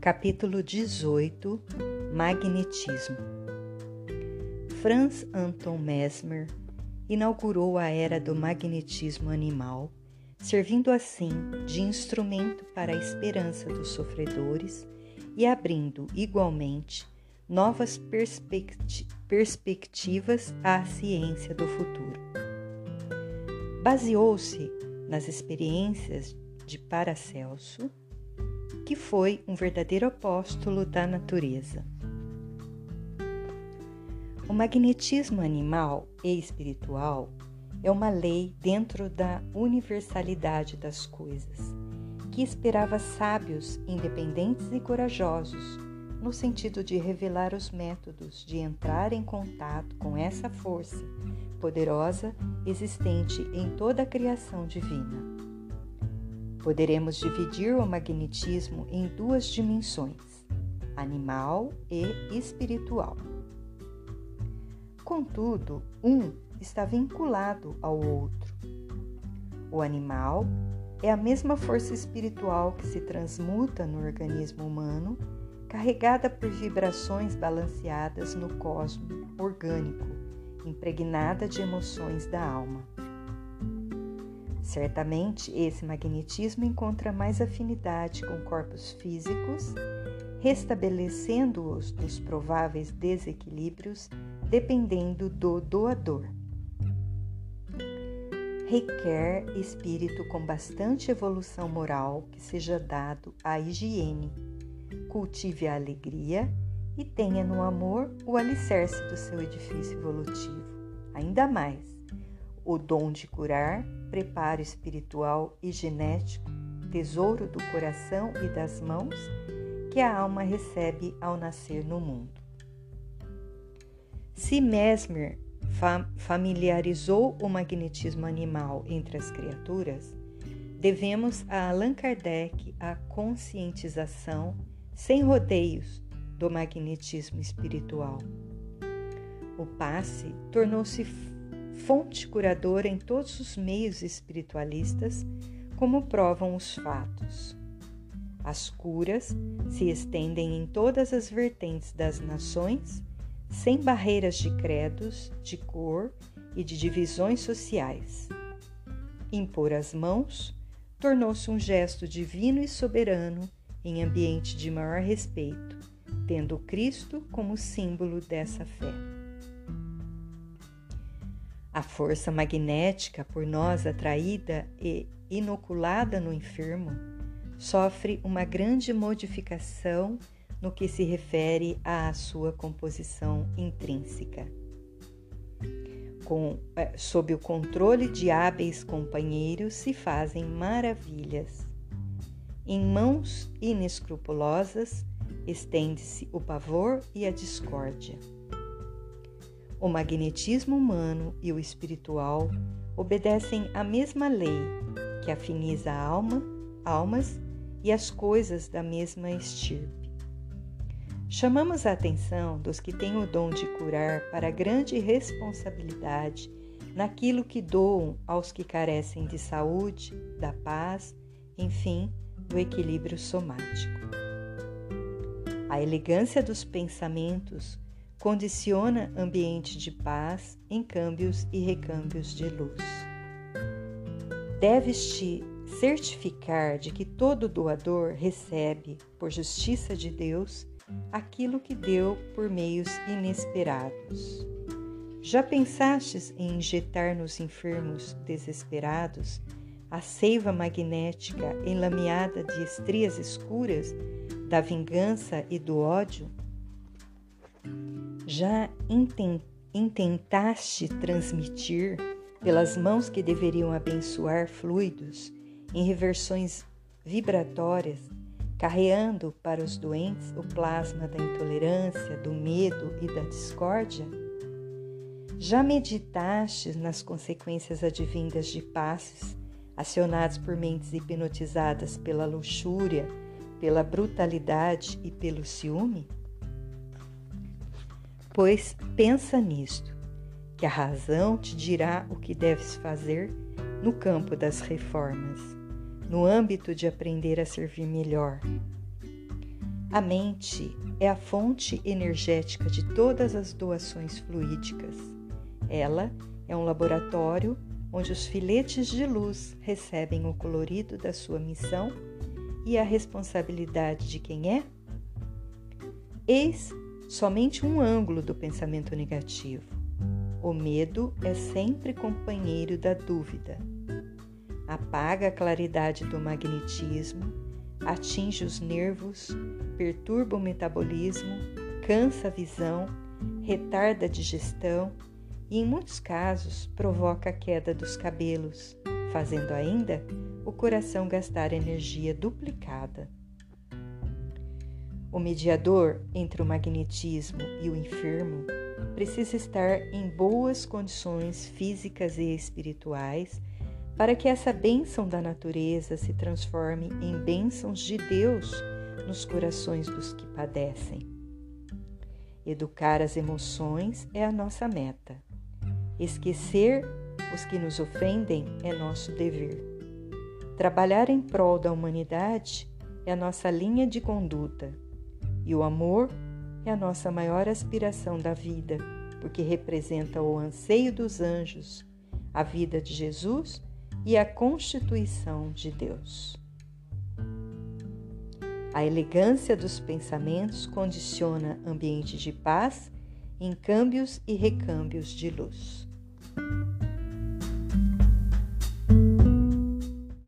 Capítulo 18 Magnetismo Franz Anton Mesmer inaugurou a era do magnetismo animal, servindo assim de instrumento para a esperança dos sofredores e abrindo igualmente novas perspecti perspectivas à ciência do futuro. Baseou-se nas experiências de Paracelso que foi um verdadeiro apóstolo da natureza. O magnetismo animal e espiritual é uma lei dentro da universalidade das coisas, que esperava sábios, independentes e corajosos, no sentido de revelar os métodos de entrar em contato com essa força poderosa existente em toda a criação divina. Poderemos dividir o magnetismo em duas dimensões, animal e espiritual. Contudo, um está vinculado ao outro. O animal é a mesma força espiritual que se transmuta no organismo humano, carregada por vibrações balanceadas no cosmo orgânico, impregnada de emoções da alma. Certamente, esse magnetismo encontra mais afinidade com corpos físicos, restabelecendo-os dos prováveis desequilíbrios dependendo do doador. Requer espírito com bastante evolução moral que seja dado à higiene, cultive a alegria e tenha no amor o alicerce do seu edifício evolutivo. Ainda mais, o dom de curar, preparo espiritual e genético, tesouro do coração e das mãos que a alma recebe ao nascer no mundo. Se Mesmer familiarizou o magnetismo animal entre as criaturas, devemos a Allan Kardec a conscientização sem rodeios do magnetismo espiritual. O passe tornou-se fonte curadora em todos os meios espiritualistas, como provam os fatos. As curas se estendem em todas as vertentes das nações, sem barreiras de credos, de cor e de divisões sociais. Impor as mãos tornou-se um gesto divino e soberano em ambiente de maior respeito, tendo Cristo como símbolo dessa fé. A força magnética por nós atraída e inoculada no enfermo sofre uma grande modificação no que se refere à sua composição intrínseca. Com, eh, sob o controle de hábeis companheiros se fazem maravilhas. Em mãos inescrupulosas estende-se o pavor e a discórdia. O magnetismo humano e o espiritual obedecem à mesma lei que afiniza a alma, almas e as coisas da mesma estirpe. Chamamos a atenção dos que têm o dom de curar para a grande responsabilidade naquilo que doam aos que carecem de saúde, da paz, enfim, do equilíbrio somático. A elegância dos pensamentos condiciona ambiente de paz em câmbios e recâmbios de luz. Deves-te certificar de que todo doador recebe, por justiça de Deus, aquilo que deu por meios inesperados. Já pensastes em injetar nos enfermos desesperados a seiva magnética enlameada de estrias escuras da vingança e do ódio? Já intentaste transmitir, pelas mãos que deveriam abençoar fluidos, em reversões vibratórias, carreando para os doentes o plasma da intolerância, do medo e da discórdia? Já meditaste nas consequências advindas de passes acionados por mentes hipnotizadas pela luxúria, pela brutalidade e pelo ciúme? Pois pensa nisto, que a razão te dirá o que deves fazer no campo das reformas, no âmbito de aprender a servir melhor. A mente é a fonte energética de todas as doações fluídicas. Ela é um laboratório onde os filetes de luz recebem o colorido da sua missão e a responsabilidade de quem é? Eis somente um ângulo do pensamento negativo. O medo é sempre companheiro da dúvida. Apaga a claridade do magnetismo, atinge os nervos, perturba o metabolismo, cansa a visão, retarda a digestão e, em muitos casos, provoca a queda dos cabelos, fazendo ainda o coração gastar energia duplicada. O mediador entre o magnetismo e o enfermo precisa estar em boas condições físicas e espirituais para que essa bênção da natureza se transforme em bênçãos de Deus nos corações dos que padecem. Educar as emoções é a nossa meta. Esquecer os que nos ofendem é nosso dever. Trabalhar em prol da humanidade é a nossa linha de conduta e o amor é a nossa maior aspiração da vida, porque representa o anseio dos anjos, a vida de Jesus e a constituição de Deus. A elegância dos pensamentos condiciona ambiente de paz em câmbios e recâmbios de luz.